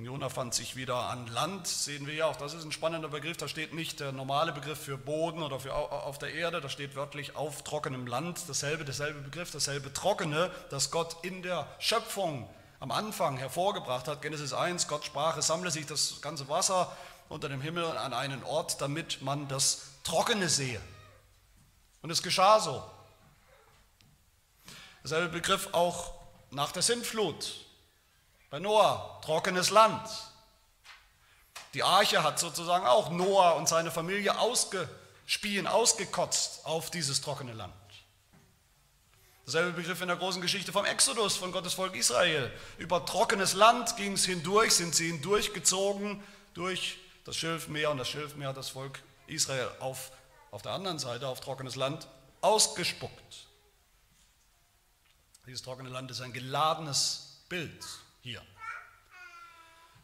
Und Jona fand sich wieder an Land, sehen wir ja auch, das ist ein spannender Begriff, da steht nicht der normale Begriff für Boden oder für auf der Erde, da steht wörtlich auf trockenem Land, dasselbe, derselbe Begriff, dasselbe Trockene, das Gott in der Schöpfung am Anfang hervorgebracht hat. Genesis 1, Gott sprach, es sammle sich das ganze Wasser unter dem Himmel an einen Ort, damit man das Trockene sehe. Und es geschah so. Derselbe Begriff auch nach der Sintflut. Bei Noah, trockenes Land. Die Arche hat sozusagen auch Noah und seine Familie ausgespien, ausgekotzt auf dieses trockene Land. Derselbe Begriff in der großen Geschichte vom Exodus, von Gottes Volk Israel. Über trockenes Land ging es hindurch, sind sie hindurchgezogen durch das Schilfmeer und das Schilfmeer hat das Volk Israel auf, auf der anderen Seite, auf trockenes Land, ausgespuckt. Dieses trockene Land ist ein geladenes Bild hier.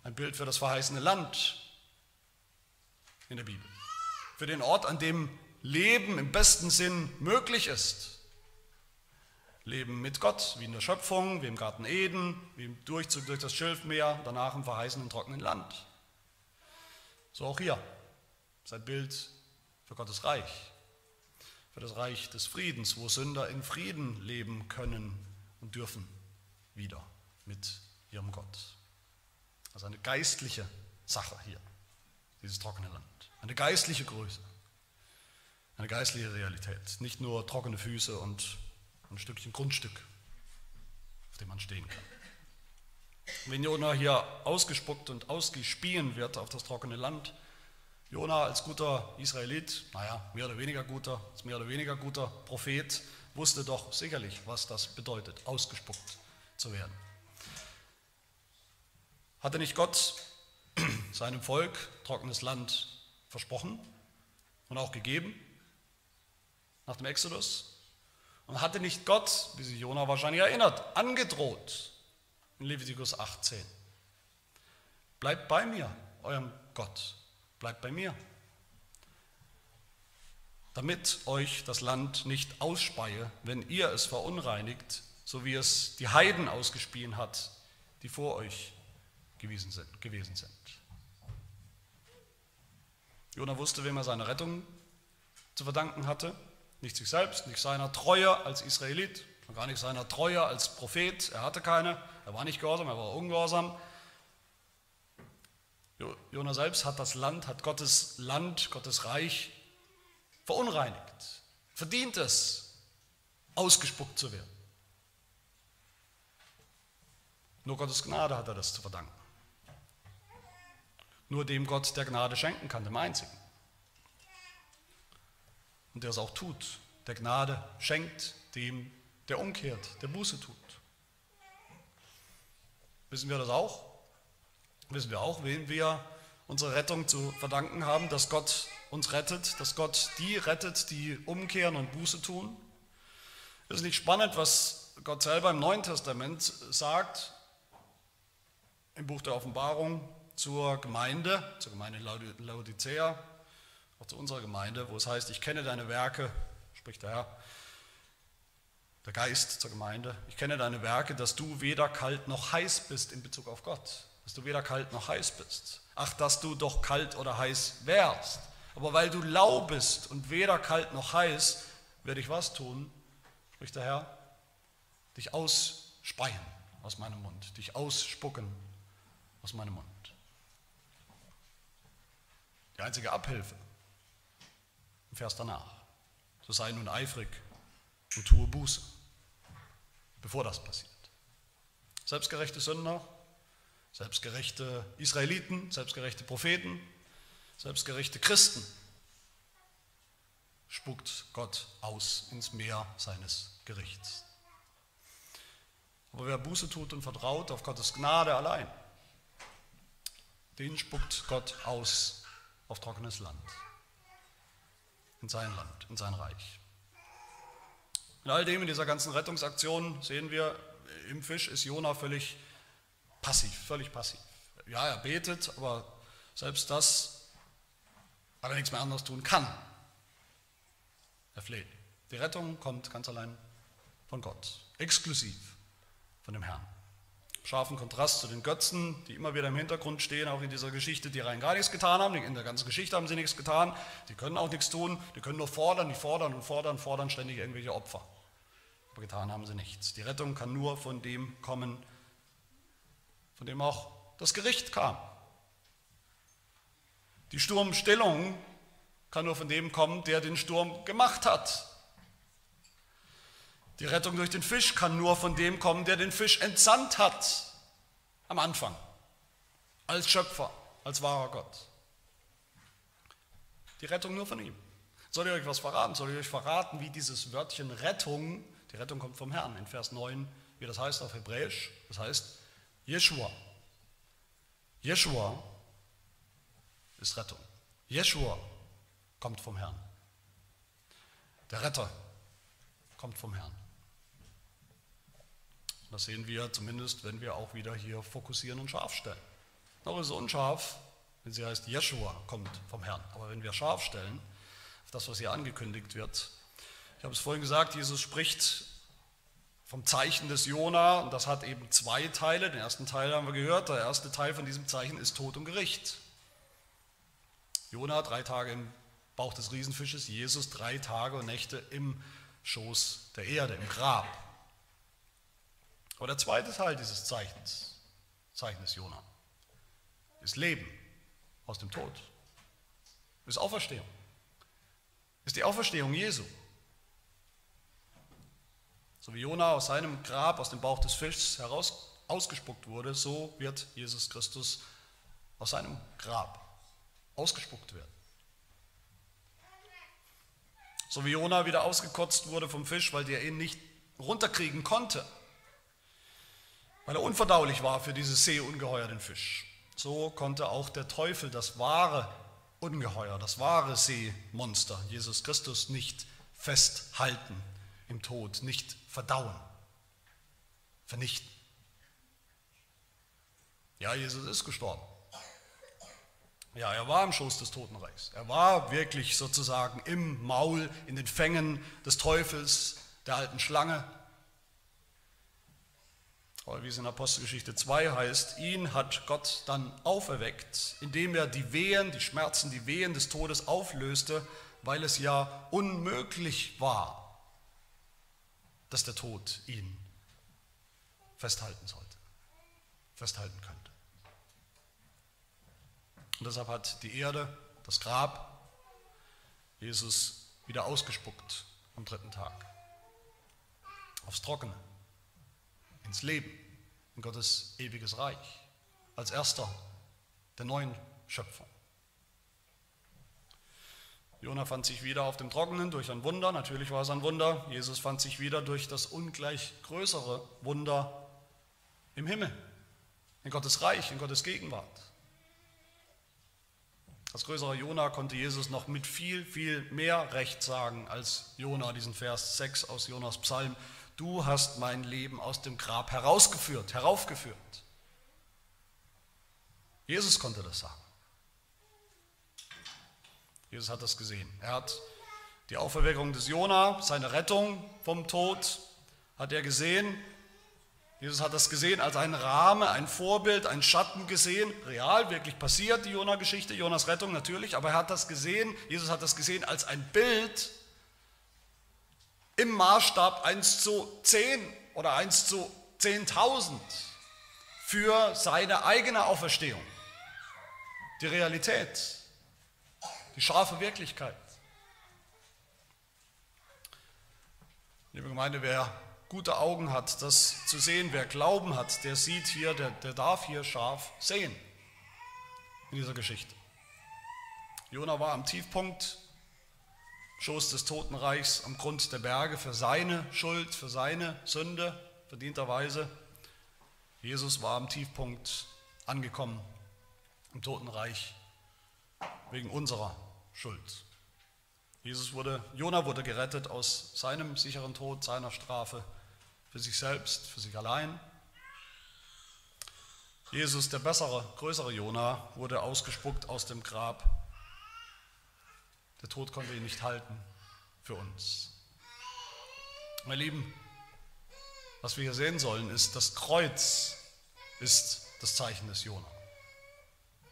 Ein Bild für das verheißene Land in der Bibel. Für den Ort, an dem Leben im besten Sinn möglich ist. Leben mit Gott, wie in der Schöpfung, wie im Garten Eden, wie im Durchzug durch das Schilfmeer, danach im verheißenen trockenen Land. So auch hier. Sein Bild für Gottes Reich, für das Reich des Friedens, wo Sünder in Frieden leben können und dürfen, wieder mit ihrem Gott. Also eine geistliche Sache hier, dieses trockene Land. Eine geistliche Größe, eine geistliche Realität. Nicht nur trockene Füße und ein Stückchen Grundstück, auf dem man stehen kann. Wenn Jona hier ausgespuckt und ausgespien wird auf das trockene Land, Jona als guter Israelit, naja, mehr oder weniger guter, als mehr oder weniger guter Prophet, wusste doch sicherlich, was das bedeutet, ausgespuckt zu werden. Hatte nicht Gott seinem Volk trockenes Land versprochen und auch gegeben nach dem Exodus? Und hatte nicht Gott, wie sich Jona wahrscheinlich erinnert, angedroht in Levitikus 18? Bleibt bei mir, eurem Gott, bleibt bei mir, damit euch das Land nicht ausspeie, wenn ihr es verunreinigt, so wie es die Heiden ausgespien hat, die vor euch gewesen sind. Gewesen sind. Jona wusste, wem er seine Rettung zu verdanken hatte. Nicht sich selbst, nicht seiner Treue als Israelit, gar nicht seiner Treue als Prophet. Er hatte keine, er war nicht gehorsam, er war ungehorsam. Jona selbst hat das Land, hat Gottes Land, Gottes Reich verunreinigt, verdient es, ausgespuckt zu werden. Nur Gottes Gnade hat er das zu verdanken. Nur dem Gott, der Gnade schenken kann, dem Einzigen. Und der es auch tut, der Gnade schenkt dem, der umkehrt, der Buße tut. Wissen wir das auch? Wissen wir auch, wem wir unsere Rettung zu verdanken haben, dass Gott uns rettet, dass Gott die rettet, die umkehren und Buße tun? Ist nicht spannend, was Gott selber im Neuen Testament sagt, im Buch der Offenbarung zur Gemeinde, zur Gemeinde Laodicea, auch zu unserer Gemeinde, wo es heißt, ich kenne deine Werke, spricht der Herr, der Geist zur Gemeinde, ich kenne deine Werke, dass du weder kalt noch heiß bist in Bezug auf Gott, dass du weder kalt noch heiß bist. Ach, dass du doch kalt oder heiß wärst. Aber weil du lau bist und weder kalt noch heiß, werde ich was tun, spricht der Herr, dich ausspeien aus meinem Mund, dich ausspucken aus meinem Mund. Die einzige Abhilfe im Vers danach. So sei nun eifrig und tue Buße, bevor das passiert. Selbstgerechte Sünder, selbstgerechte Israeliten, selbstgerechte Propheten, selbstgerechte Christen spuckt Gott aus ins Meer seines Gerichts. Aber wer Buße tut und vertraut auf Gottes Gnade allein, den spuckt Gott aus auf trockenes Land, in sein Land, in sein Reich. In all dem, in dieser ganzen Rettungsaktion sehen wir, im Fisch ist Jona völlig passiv, völlig passiv. Ja, er betet, aber selbst das, weil er nichts mehr anderes tun kann. Er fleht. Die Rettung kommt ganz allein von Gott, exklusiv von dem Herrn scharfen Kontrast zu den Götzen, die immer wieder im Hintergrund stehen, auch in dieser Geschichte, die rein gar nichts getan haben. In der ganzen Geschichte haben sie nichts getan. Die können auch nichts tun. Die können nur fordern, die fordern und fordern, fordern ständig irgendwelche Opfer. Aber getan haben sie nichts. Die Rettung kann nur von dem kommen, von dem auch das Gericht kam. Die Sturmstillung kann nur von dem kommen, der den Sturm gemacht hat. Die Rettung durch den Fisch kann nur von dem kommen, der den Fisch entsandt hat am Anfang, als Schöpfer, als wahrer Gott. Die Rettung nur von ihm. Soll ich euch was verraten? Soll ich euch verraten, wie dieses Wörtchen Rettung, die Rettung kommt vom Herrn, in Vers 9, wie das heißt auf Hebräisch? Das heißt Jeshua. Jeshua ist Rettung. Jeshua kommt vom Herrn. Der Retter kommt vom Herrn. Das sehen wir zumindest, wenn wir auch wieder hier fokussieren und scharf stellen. Noch ist es unscharf, wenn sie heißt, Jeshua kommt vom Herrn. Aber wenn wir scharf stellen, auf das, was hier angekündigt wird, ich habe es vorhin gesagt, Jesus spricht vom Zeichen des Jona und das hat eben zwei Teile. Den ersten Teil haben wir gehört. Der erste Teil von diesem Zeichen ist Tod und Gericht. Jona drei Tage im Bauch des Riesenfisches, Jesus drei Tage und Nächte im Schoß der Erde, im Grab. Aber der zweite Teil dieses Zeichens, Zeichens Jona, ist Leben aus dem Tod, ist Auferstehung, ist die Auferstehung Jesu. So wie Jona aus seinem Grab, aus dem Bauch des Fischs heraus ausgespuckt wurde, so wird Jesus Christus aus seinem Grab ausgespuckt werden. So wie Jona wieder ausgekotzt wurde vom Fisch, weil der ihn nicht runterkriegen konnte, weil er unverdaulich war für dieses Seeungeheuer, den Fisch. So konnte auch der Teufel das wahre Ungeheuer, das wahre Seemonster, Jesus Christus, nicht festhalten im Tod, nicht verdauen, vernichten. Ja, Jesus ist gestorben. Ja, er war im Schoß des Totenreichs. Er war wirklich sozusagen im Maul, in den Fängen des Teufels, der alten Schlange, aber wie es in Apostelgeschichte 2 heißt, ihn hat Gott dann auferweckt, indem er die Wehen, die Schmerzen, die Wehen des Todes auflöste, weil es ja unmöglich war, dass der Tod ihn festhalten sollte, festhalten könnte. Und deshalb hat die Erde, das Grab, Jesus wieder ausgespuckt am dritten Tag. Aufs Trockene, ins Leben, in Gottes ewiges Reich, als erster der neuen Schöpfung. Jona fand sich wieder auf dem Trockenen durch ein Wunder, natürlich war es ein Wunder. Jesus fand sich wieder durch das ungleich größere Wunder im Himmel, in Gottes Reich, in Gottes Gegenwart. Als größerer Jona konnte Jesus noch mit viel, viel mehr Recht sagen als Jona, diesen Vers 6 aus Jonas Psalm. Du hast mein Leben aus dem Grab herausgeführt, heraufgeführt. Jesus konnte das sagen. Jesus hat das gesehen. Er hat die Auferweckung des Jona, seine Rettung vom Tod, hat er gesehen. Jesus hat das gesehen als einen Rahmen, ein Vorbild, ein Schatten gesehen. Real, wirklich passiert die Jona-Geschichte, Jonas Rettung natürlich, aber er hat das gesehen, Jesus hat das gesehen als ein Bild im Maßstab 1 zu 10 oder 1 zu 10.000 für seine eigene Auferstehung. Die Realität die scharfe Wirklichkeit. Liebe Gemeinde, wer gute Augen hat, das zu sehen, wer Glauben hat, der sieht hier, der, der darf hier scharf sehen in dieser Geschichte. Jona war am Tiefpunkt, Schoß des Totenreichs, am Grund der Berge für seine Schuld, für seine Sünde, verdienterweise. Jesus war am Tiefpunkt angekommen im Totenreich wegen unserer Schuld. Jesus wurde, Jona wurde gerettet aus seinem sicheren Tod, seiner Strafe, für sich selbst, für sich allein. Jesus, der bessere, größere Jona, wurde ausgespuckt aus dem Grab. Der Tod konnte ihn nicht halten für uns. Meine Lieben, was wir hier sehen sollen, ist, das Kreuz ist das Zeichen des Jona.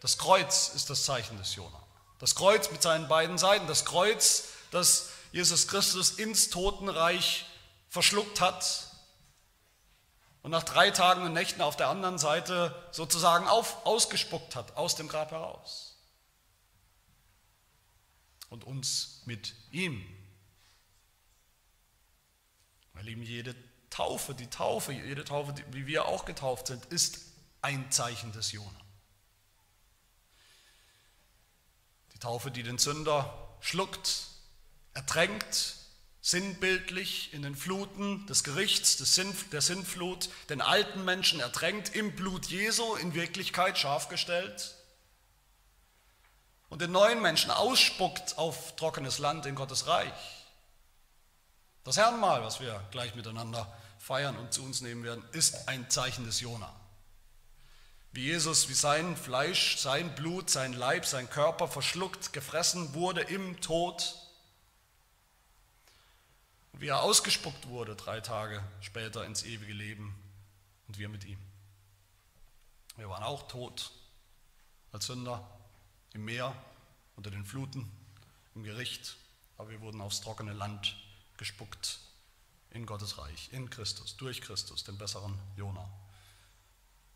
Das Kreuz ist das Zeichen des Jona. Das Kreuz mit seinen beiden Seiten, das Kreuz, das Jesus Christus ins Totenreich verschluckt hat und nach drei Tagen und Nächten auf der anderen Seite sozusagen auf, ausgespuckt hat, aus dem Grab heraus. Und uns mit ihm. Meine Lieben, jede Taufe, die Taufe, jede Taufe, wie wir auch getauft sind, ist ein Zeichen des Jona. Taufe, die den Sünder schluckt, ertränkt, sinnbildlich in den Fluten des Gerichts, des Sinn, der Sinnflut, den alten Menschen ertränkt, im Blut Jesu in Wirklichkeit scharf gestellt und den neuen Menschen ausspuckt auf trockenes Land in Gottes Reich. Das Herrenmal, was wir gleich miteinander feiern und zu uns nehmen werden, ist ein Zeichen des Jona wie Jesus, wie sein Fleisch, sein Blut, sein Leib, sein Körper verschluckt, gefressen wurde im Tod, und wie er ausgespuckt wurde drei Tage später ins ewige Leben und wir mit ihm. Wir waren auch tot als Sünder im Meer, unter den Fluten, im Gericht, aber wir wurden aufs trockene Land gespuckt in Gottes Reich, in Christus, durch Christus, den besseren Jona.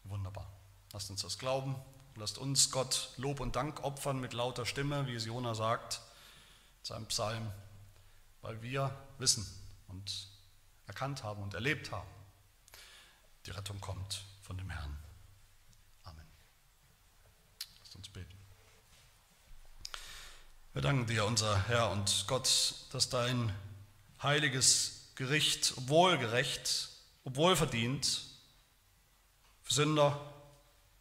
Wunderbar. Lasst uns das glauben. Lasst uns Gott Lob und Dank opfern mit lauter Stimme, wie es Jona sagt, in seinem Psalm, weil wir wissen und erkannt haben und erlebt haben, die Rettung kommt von dem Herrn. Amen. Lasst uns beten. Wir danken dir, unser Herr und Gott, dass dein heiliges Gericht, obwohl gerecht, obwohl verdient, für Sünder,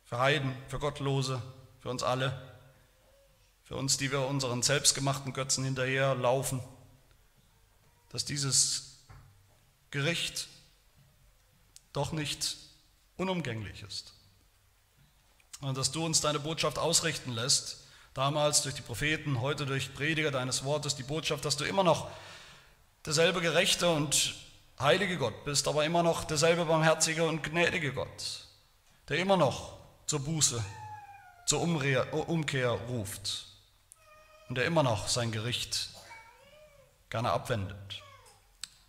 für Heiden, für Gottlose, für uns alle, für uns, die wir unseren selbstgemachten Götzen hinterherlaufen, dass dieses Gericht doch nicht unumgänglich ist. Und dass du uns deine Botschaft ausrichten lässt, damals durch die Propheten, heute durch Prediger deines Wortes, die Botschaft, dass du immer noch derselbe gerechte und heilige Gott bist, aber immer noch derselbe barmherzige und gnädige Gott, der immer noch zur Buße, zur Umkehr ruft und der immer noch sein Gericht gerne abwendet,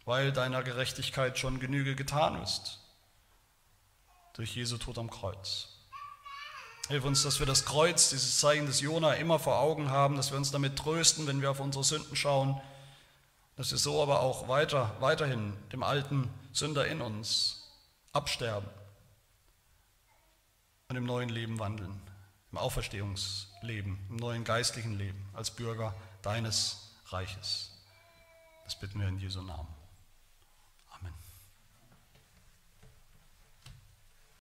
weil deiner Gerechtigkeit schon Genüge getan ist durch Jesu Tod am Kreuz. Hilf uns, dass wir das Kreuz, dieses Zeichen des Jona immer vor Augen haben, dass wir uns damit trösten, wenn wir auf unsere Sünden schauen, dass wir so aber auch weiter, weiterhin dem alten Sünder in uns absterben und im neuen Leben wandeln, im Auferstehungsleben, im neuen geistlichen Leben, als Bürger deines Reiches. Das bitten wir in Jesu Namen.